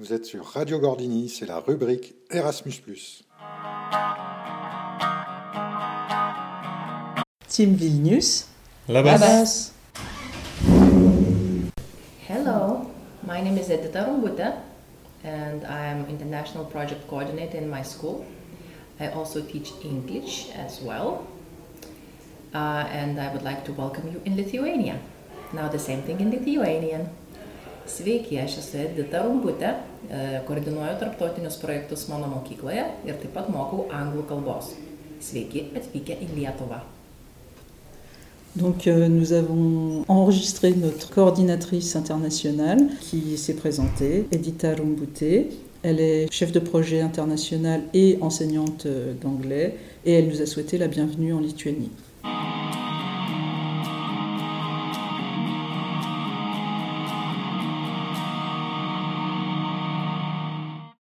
Vous êtes sur Radio Gordini, c'est la rubrique Erasmus. Team Vilnius. La base. Hello, my name is Edita Rumbuta and I'm international project coordinator in my school. I also teach English as well. Uh, and I would like to welcome you in Lithuania. Now the same thing in Lithuanian. Sveiki, aš esu Edita Rumbutė, koordinuoju tarptautinius projektus mano mokykloje ir taip pat mokau anglų kalbos. Sveiki atvykę į Lietuvą. Donc euh, nous avons enregistré notre coordinatrice internationale qui s'est présentée, Edita Rumbute. Elle est chef de projet international et enseignante euh, d'anglais et elle nous a souhaité la bienvenue en Lituanie.